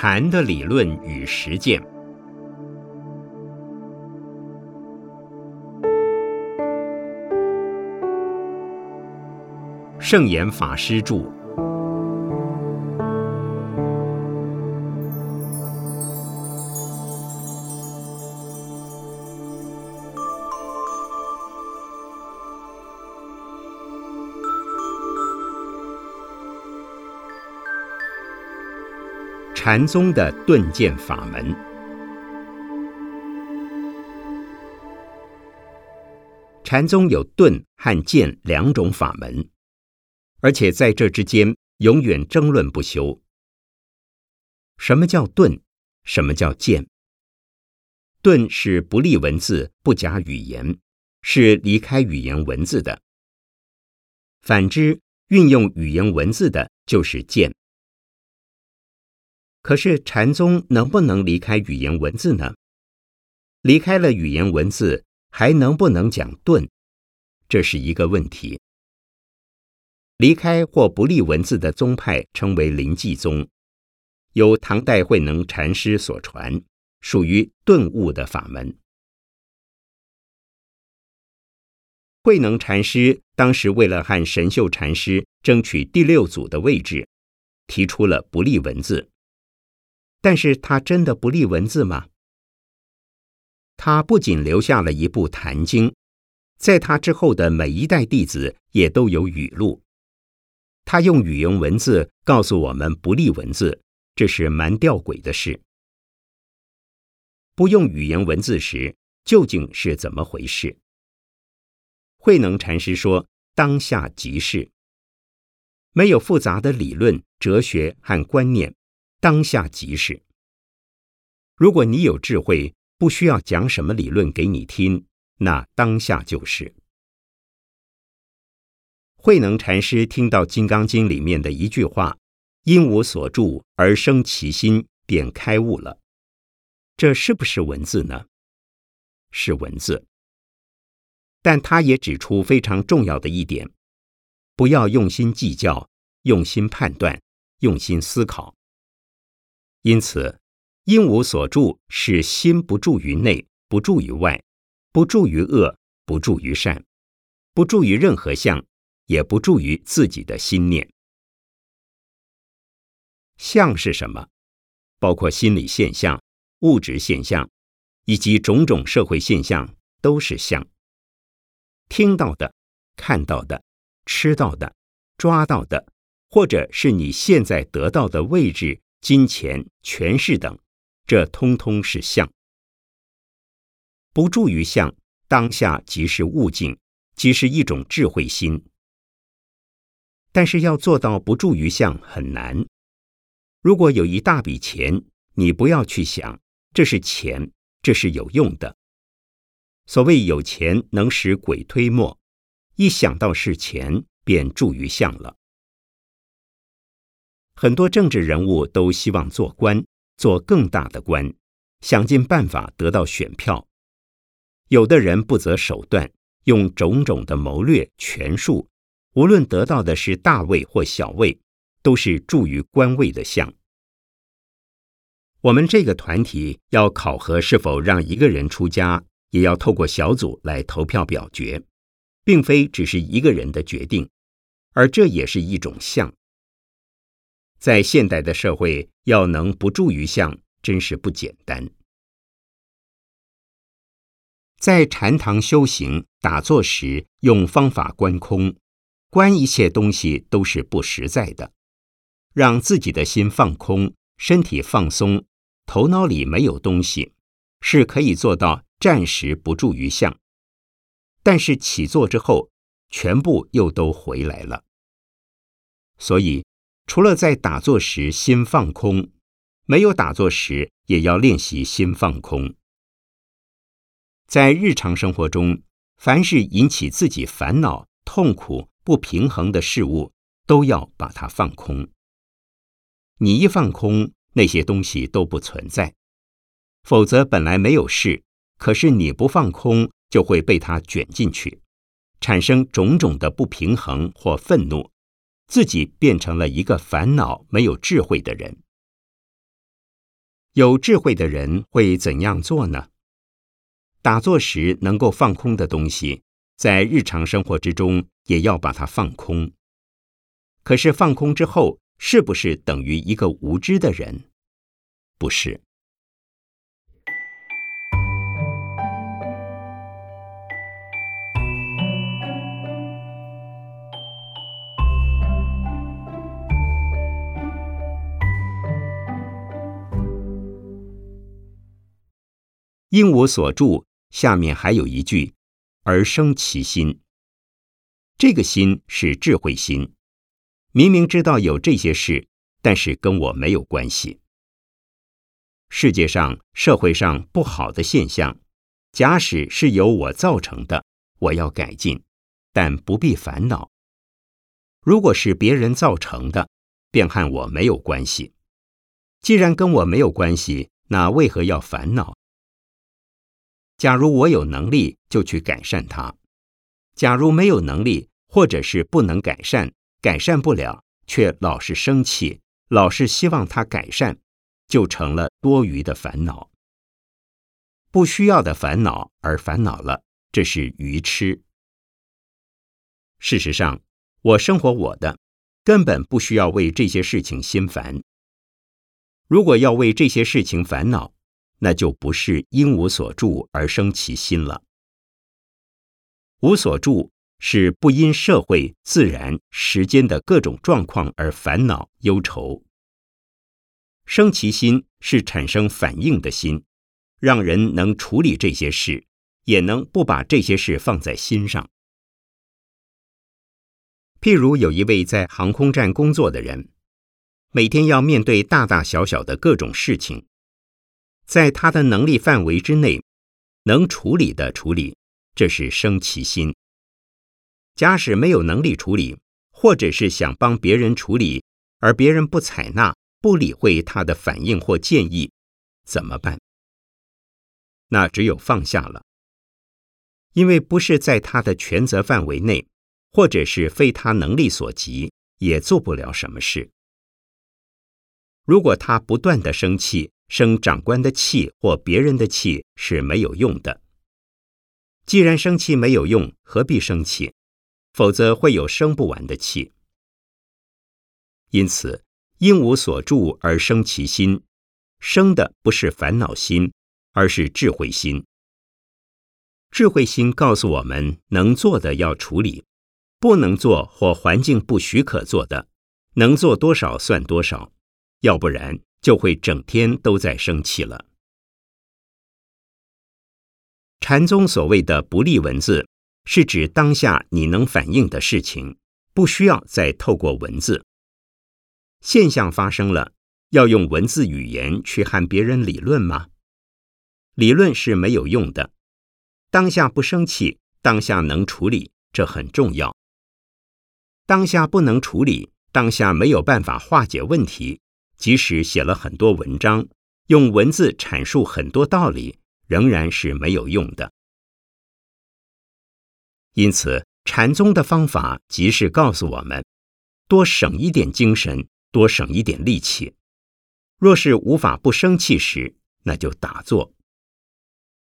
禅的理论与实践。圣严法师著。禅宗的顿渐法门，禅宗有顿和渐两种法门，而且在这之间永远争论不休。什么叫顿？什么叫渐？顿是不立文字、不假语言，是离开语言文字的；反之，运用语言文字的，就是渐。可是禅宗能不能离开语言文字呢？离开了语言文字，还能不能讲顿？这是一个问题。离开或不立文字的宗派称为临济宗，由唐代慧能禅师所传，属于顿悟的法门。慧能禅师当时为了和神秀禅师争取第六祖的位置，提出了不立文字。但是他真的不立文字吗？他不仅留下了一部《坛经》，在他之后的每一代弟子也都有语录。他用语言文字告诉我们不立文字，这是蛮吊诡的事。不用语言文字时，究竟是怎么回事？慧能禅师说：“当下即是，没有复杂的理论、哲学和观念。”当下即是。如果你有智慧，不需要讲什么理论给你听，那当下就是。慧能禅师听到《金刚经》里面的一句话：“因无所住而生其心，便开悟了。”这是不是文字呢？是文字。但他也指出非常重要的一点：不要用心计较，用心判断，用心思考。因此，因无所住，是心不住于内，不住于外，不住于恶，不住于善，不住于任何相，也不住于自己的心念。相是什么？包括心理现象、物质现象，以及种种社会现象，都是相。听到的、看到的、吃到的、抓到的，或者是你现在得到的位置。金钱、权势等，这通通是相。不住于相，当下即是悟境，即是一种智慧心。但是要做到不住于相很难。如果有一大笔钱，你不要去想这是钱，这是有用的。所谓有钱能使鬼推磨，一想到是钱，便住于相了。很多政治人物都希望做官，做更大的官，想尽办法得到选票。有的人不择手段，用种种的谋略权术，无论得到的是大位或小位，都是助于官位的相。我们这个团体要考核是否让一个人出家，也要透过小组来投票表决，并非只是一个人的决定，而这也是一种相。在现代的社会，要能不住于相，真是不简单。在禅堂修行打坐时，用方法观空，观一切东西都是不实在的，让自己的心放空，身体放松，头脑里没有东西，是可以做到暂时不住于相。但是起坐之后，全部又都回来了。所以。除了在打坐时心放空，没有打坐时也要练习心放空。在日常生活中，凡是引起自己烦恼、痛苦、不平衡的事物，都要把它放空。你一放空，那些东西都不存在；否则，本来没有事，可是你不放空，就会被它卷进去，产生种种的不平衡或愤怒。自己变成了一个烦恼、没有智慧的人。有智慧的人会怎样做呢？打坐时能够放空的东西，在日常生活之中也要把它放空。可是放空之后，是不是等于一个无知的人？不是。因无所住，下面还有一句，而生其心。这个心是智慧心，明明知道有这些事，但是跟我没有关系。世界上、社会上不好的现象，假使是由我造成的，我要改进，但不必烦恼。如果是别人造成的，便和我没有关系。既然跟我没有关系，那为何要烦恼？假如我有能力，就去改善它；假如没有能力，或者是不能改善，改善不了，却老是生气，老是希望它改善，就成了多余的烦恼。不需要的烦恼而烦恼了，这是愚痴。事实上，我生活我的，根本不需要为这些事情心烦。如果要为这些事情烦恼，那就不是因无所住而生其心了。无所住是不因社会、自然、时间的各种状况而烦恼忧愁。生其心是产生反应的心，让人能处理这些事，也能不把这些事放在心上。譬如有一位在航空站工作的人，每天要面对大大小小的各种事情。在他的能力范围之内，能处理的处理，这是生其心。假使没有能力处理，或者是想帮别人处理，而别人不采纳、不理会他的反应或建议，怎么办？那只有放下了，因为不是在他的权责范围内，或者是非他能力所及，也做不了什么事。如果他不断的生气，生长官的气或别人的气是没有用的。既然生气没有用，何必生气？否则会有生不完的气。因此，因无所住而生其心，生的不是烦恼心，而是智慧心。智慧心告诉我们，能做的要处理，不能做或环境不许可做的，能做多少算多少，要不然。就会整天都在生气了。禅宗所谓的不立文字，是指当下你能反映的事情，不需要再透过文字。现象发生了，要用文字语言去和别人理论吗？理论是没有用的。当下不生气，当下能处理，这很重要。当下不能处理，当下没有办法化解问题。即使写了很多文章，用文字阐述很多道理，仍然是没有用的。因此，禅宗的方法即是告诉我们：多省一点精神，多省一点力气。若是无法不生气时，那就打坐。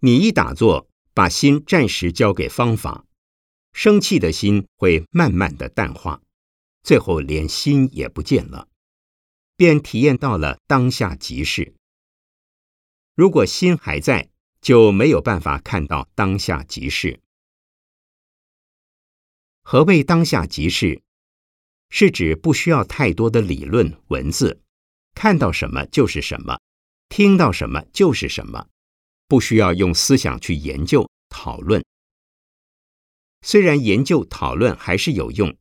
你一打坐，把心暂时交给方法，生气的心会慢慢的淡化，最后连心也不见了。便体验到了当下即事。如果心还在，就没有办法看到当下即事。何谓当下即事？是指不需要太多的理论文字，看到什么就是什么，听到什么就是什么，不需要用思想去研究讨论。虽然研究讨论还是有用，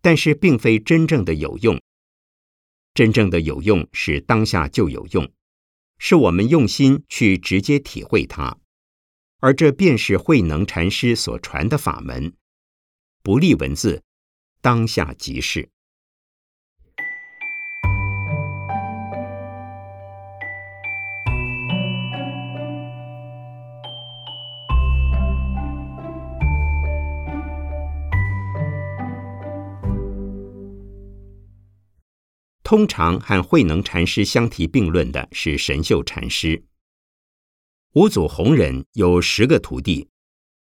但是并非真正的有用。真正的有用是当下就有用，是我们用心去直接体会它，而这便是慧能禅师所传的法门，不立文字，当下即是。通常和慧能禅师相提并论的是神秀禅师。五祖弘忍有十个徒弟，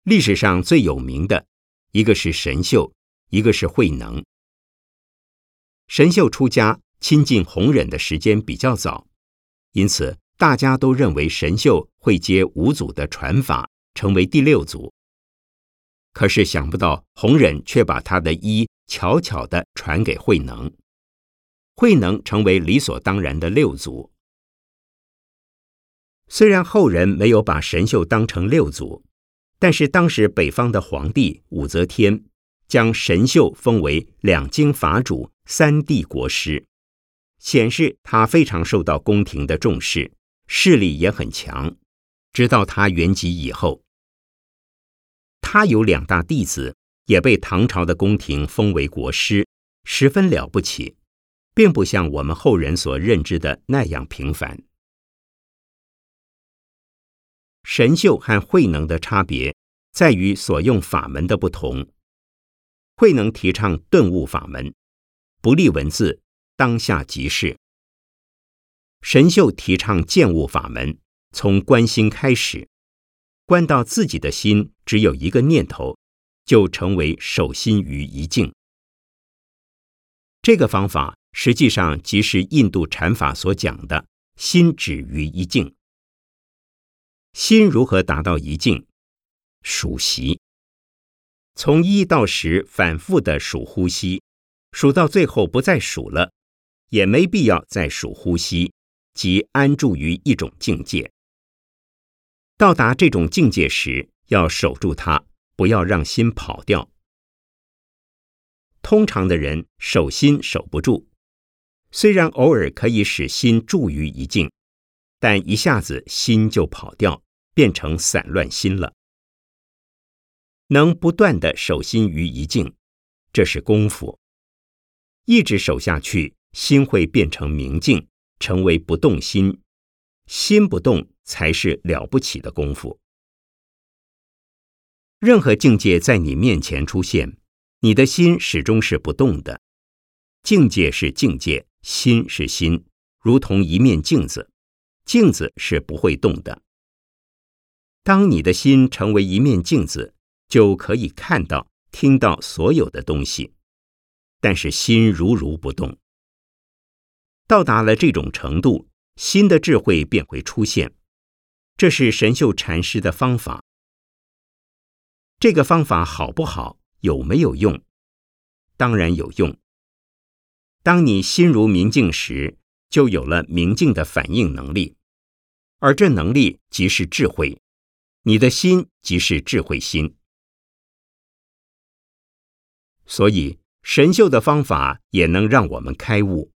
历史上最有名的一个是神秀，一个是慧能。神秀出家亲近弘忍的时间比较早，因此大家都认为神秀会接五祖的传法，成为第六祖。可是想不到弘忍却把他的衣悄悄的传给慧能，慧能成为理所当然的六祖。虽然后人没有把神秀当成六祖，但是当时北方的皇帝武则天将神秀封为两京法主。三帝国师，显示他非常受到宫廷的重视，势力也很强。直到他圆寂以后，他有两大弟子也被唐朝的宫廷封为国师，十分了不起，并不像我们后人所认知的那样平凡。神秀和慧能的差别在于所用法门的不同，慧能提倡顿悟法门。不立文字，当下即是。神秀提倡见悟法门，从观心开始，观到自己的心只有一个念头，就成为守心于一境。这个方法实际上即是印度禅法所讲的“心止于一境”。心如何达到一境？数息，从一到十反复的数呼吸。数到最后不再数了，也没必要再数呼吸，即安住于一种境界。到达这种境界时，要守住它，不要让心跑掉。通常的人守心守不住，虽然偶尔可以使心住于一境，但一下子心就跑掉，变成散乱心了。能不断的守心于一境，这是功夫。一直守下去，心会变成明镜，成为不动心。心不动才是了不起的功夫。任何境界在你面前出现，你的心始终是不动的。境界是境界，心是心，如同一面镜子，镜子是不会动的。当你的心成为一面镜子，就可以看到、听到所有的东西。但是心如如不动，到达了这种程度，新的智慧便会出现。这是神秀禅师的方法。这个方法好不好？有没有用？当然有用。当你心如明镜时，就有了明镜的反应能力，而这能力即是智慧。你的心即是智慧心，所以。神秀的方法也能让我们开悟。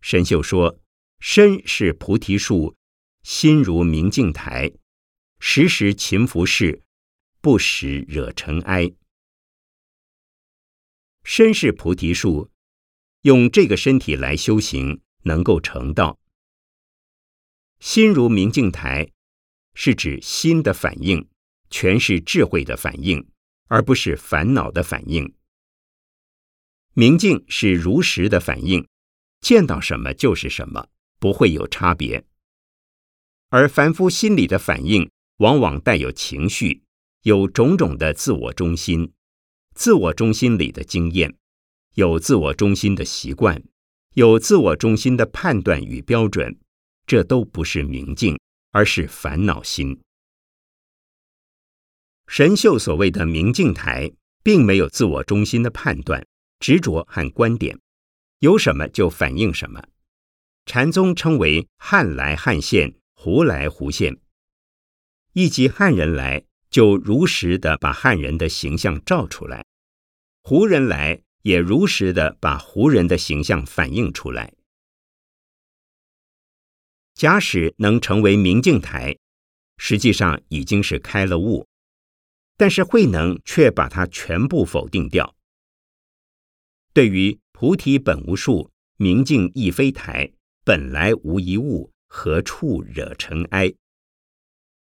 神秀说：“身是菩提树，心如明镜台，时时勤拂拭，不时惹尘埃。”身是菩提树，用这个身体来修行，能够成道。心如明镜台，是指心的反应，全是智慧的反应，而不是烦恼的反应。明镜是如实的反应，见到什么就是什么，不会有差别。而凡夫心理的反应，往往带有情绪，有种种的自我中心、自我中心里的经验，有自我中心的习惯，有自我中心的判断与标准，这都不是明镜，而是烦恼心。神秀所谓的明镜台，并没有自我中心的判断。执着和观点，有什么就反映什么。禅宗称为汉来汉现，胡来胡现。一即汉人来，就如实的把汉人的形象照出来；胡人来，也如实的把胡人的形象反映出来。假使能成为明镜台，实际上已经是开了悟，但是慧能却把它全部否定掉。对于菩提本无树，明镜亦非台，本来无一物，何处惹尘埃？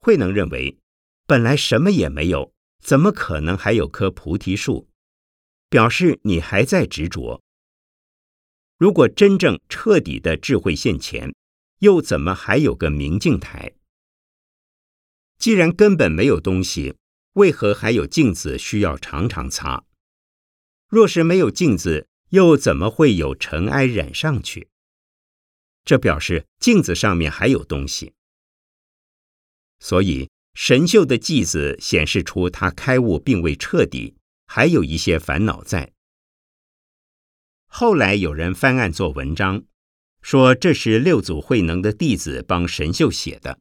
慧能认为，本来什么也没有，怎么可能还有棵菩提树？表示你还在执着。如果真正彻底的智慧现前，又怎么还有个明镜台？既然根本没有东西，为何还有镜子需要常常擦？若是没有镜子，又怎么会有尘埃染上去？这表示镜子上面还有东西。所以神秀的记子显示出他开悟并未彻底，还有一些烦恼在。后来有人翻案做文章，说这是六祖慧能的弟子帮神秀写的。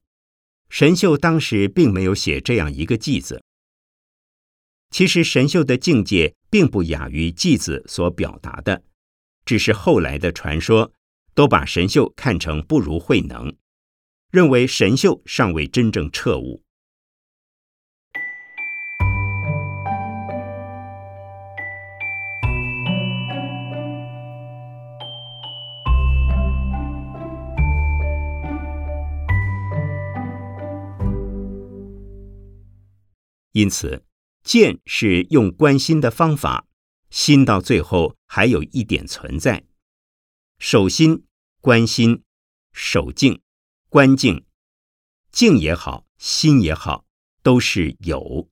神秀当时并没有写这样一个偈子。其实神秀的境界并不亚于偈子所表达的，只是后来的传说都把神秀看成不如慧能，认为神秀尚未真正彻悟。因此，见是用观心的方法，心到最后还有一点存在。守心、观心、守静、观静，静也好，心也好，都是有。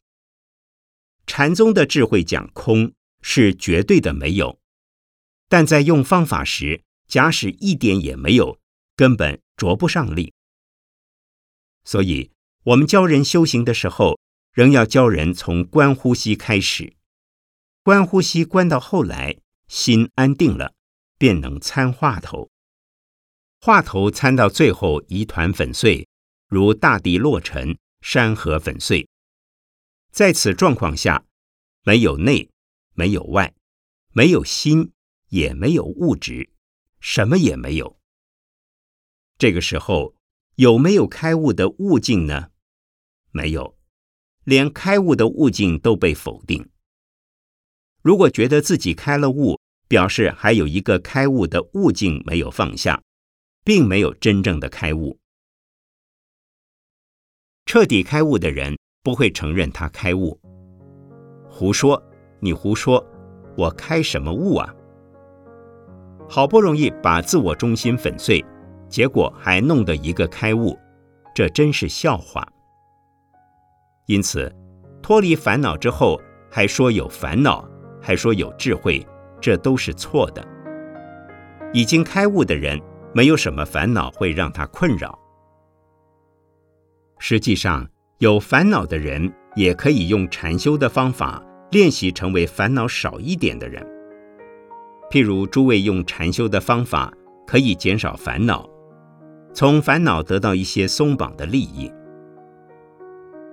禅宗的智慧讲空是绝对的没有，但在用方法时，假使一点也没有，根本着不上力。所以，我们教人修行的时候。仍要教人从观呼吸开始，观呼吸观到后来，心安定了，便能参话头。话头参到最后，一团粉碎，如大地落尘，山河粉碎。在此状况下，没有内，没有外，没有心，也没有物质，什么也没有。这个时候，有没有开悟的悟境呢？没有。连开悟的悟境都被否定。如果觉得自己开了悟，表示还有一个开悟的悟境没有放下，并没有真正的开悟。彻底开悟的人不会承认他开悟。胡说，你胡说，我开什么悟啊？好不容易把自我中心粉碎，结果还弄得一个开悟，这真是笑话。因此，脱离烦恼之后，还说有烦恼，还说有智慧，这都是错的。已经开悟的人，没有什么烦恼会让他困扰。实际上，有烦恼的人也可以用禅修的方法练习成为烦恼少一点的人。譬如诸位用禅修的方法，可以减少烦恼，从烦恼得到一些松绑的利益。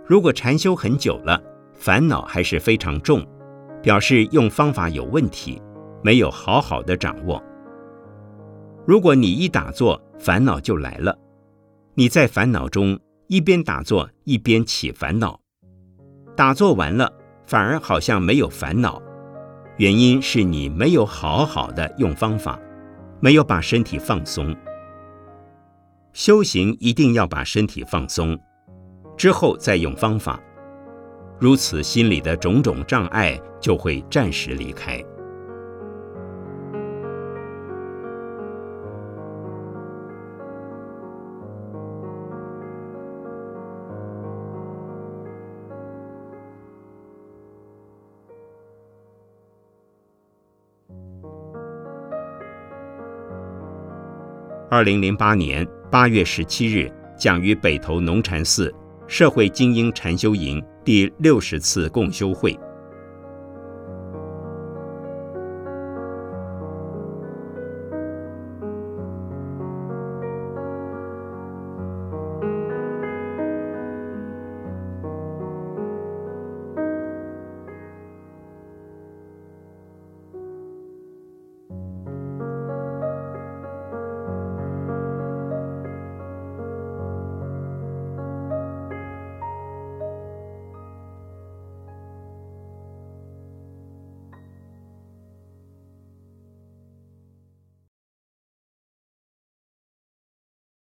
如果禅修很久了，烦恼还是非常重，表示用方法有问题，没有好好的掌握。如果你一打坐，烦恼就来了，你在烦恼中一边打坐一边起烦恼，打坐完了反而好像没有烦恼，原因是你没有好好的用方法，没有把身体放松。修行一定要把身体放松。之后再用方法，如此心里的种种障碍就会暂时离开。二零零八年八月十七日，讲于北投农禅寺。社会精英禅修营第六十次共修会。